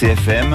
CFM,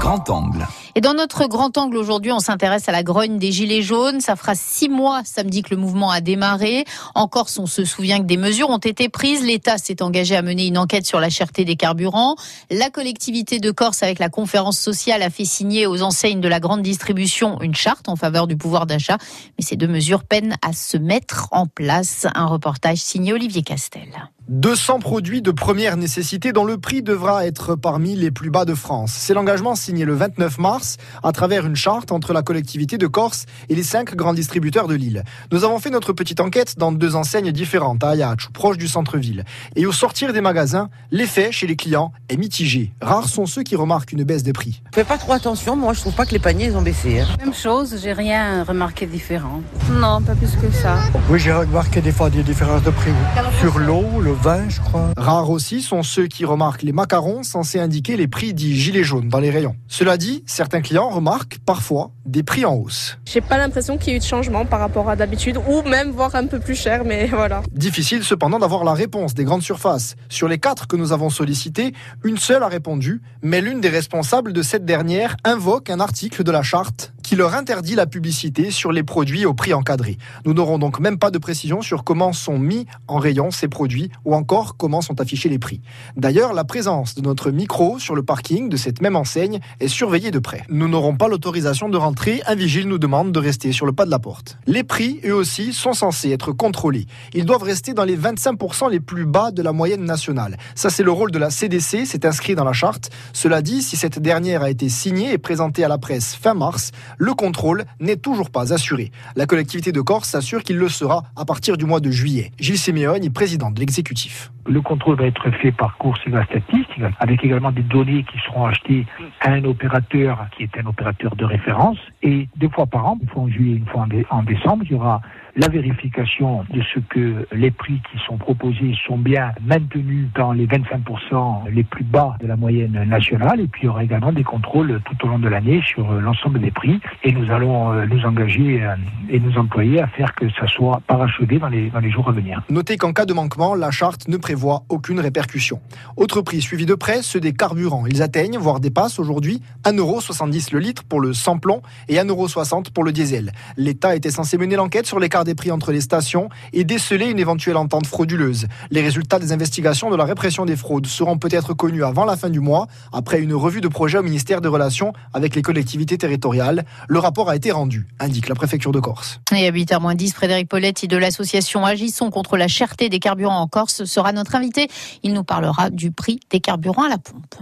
grand angle. Et dans notre grand angle aujourd'hui, on s'intéresse à la grogne des Gilets jaunes. Ça fera six mois samedi que le mouvement a démarré. En Corse, on se souvient que des mesures ont été prises. L'État s'est engagé à mener une enquête sur la cherté des carburants. La collectivité de Corse, avec la conférence sociale, a fait signer aux enseignes de la grande distribution une charte en faveur du pouvoir d'achat. Mais ces deux mesures peinent à se mettre en place. Un reportage signé Olivier Castel. 200 produits de première nécessité dont le prix devra être parmi les plus bas de France. C'est l'engagement signé le 29 mars à travers une charte entre la collectivité de Corse et les cinq grands distributeurs de l'île. Nous avons fait notre petite enquête dans deux enseignes différentes, à Ayach, proche du centre-ville. Et au sortir des magasins, l'effet chez les clients est mitigé. Rares sont ceux qui remarquent une baisse des prix. Fais pas trop attention, moi je trouve pas que les paniers ont baissé. Hein. Même chose, j'ai rien remarqué différent. Non, pas plus que ça. Oui, j'ai remarqué des fois des différences de prix. Sur l'eau, le je crois. Rares aussi sont ceux qui remarquent les macarons censés indiquer les prix dits gilets jaunes dans les rayons. Cela dit, certains clients remarquent parfois des prix en hausse. J'ai pas l'impression qu'il y ait eu de changement par rapport à d'habitude, ou même voir un peu plus cher, mais voilà. Difficile cependant d'avoir la réponse des grandes surfaces. Sur les quatre que nous avons sollicitées, une seule a répondu, mais l'une des responsables de cette dernière invoque un article de la charte qui leur interdit la publicité sur les produits au prix encadré. Nous n'aurons donc même pas de précision sur comment sont mis en rayon ces produits ou encore comment sont affichés les prix. D'ailleurs, la présence de notre micro sur le parking de cette même enseigne est surveillée de près. Nous n'aurons pas l'autorisation de rentrer, un vigile nous demande de rester sur le pas de la porte. Les prix, eux aussi, sont censés être contrôlés. Ils doivent rester dans les 25% les plus bas de la moyenne nationale. Ça, c'est le rôle de la CDC, c'est inscrit dans la charte. Cela dit, si cette dernière a été signée et présentée à la presse fin mars, le contrôle n'est toujours pas assuré. La collectivité de Corse s'assure qu'il le sera à partir du mois de juillet. Gilles Simeone président de l'exécutif. Le contrôle va être fait par course et la statistique, avec également des données qui seront achetées à un opérateur qui est un opérateur de référence. Et deux fois par an, une fois en juillet, une fois en décembre, il y aura la vérification de ce que les prix qui sont proposés sont bien maintenus dans les 25% les plus bas de la moyenne nationale. Et puis il y aura également des contrôles tout au long de l'année sur euh, l'ensemble des prix. Et nous allons euh, nous engager euh, et nous employer à faire que ça soit parachevé dans les, les jours à venir. Notez qu'en cas de manquement, la charte ne prévoit aucune répercussion. Autre prix suivi de près, ceux des carburants. Ils atteignent, voire dépassent aujourd'hui 1,70€ le litre pour le sans-plomb et 1,60€ pour le diesel. L'État était censé mener l'enquête sur des prix entre les stations et déceler une éventuelle entente frauduleuse. Les résultats des investigations de la répression des fraudes seront peut-être connus avant la fin du mois, après une revue de projet au ministère des Relations avec les collectivités territoriales. Le rapport a été rendu, indique la préfecture de Corse. Et à 8h10, Frédéric Poletti de l'association Agissons contre la cherté des carburants en Corse sera notre invité. Il nous parlera du prix des carburants à la pompe.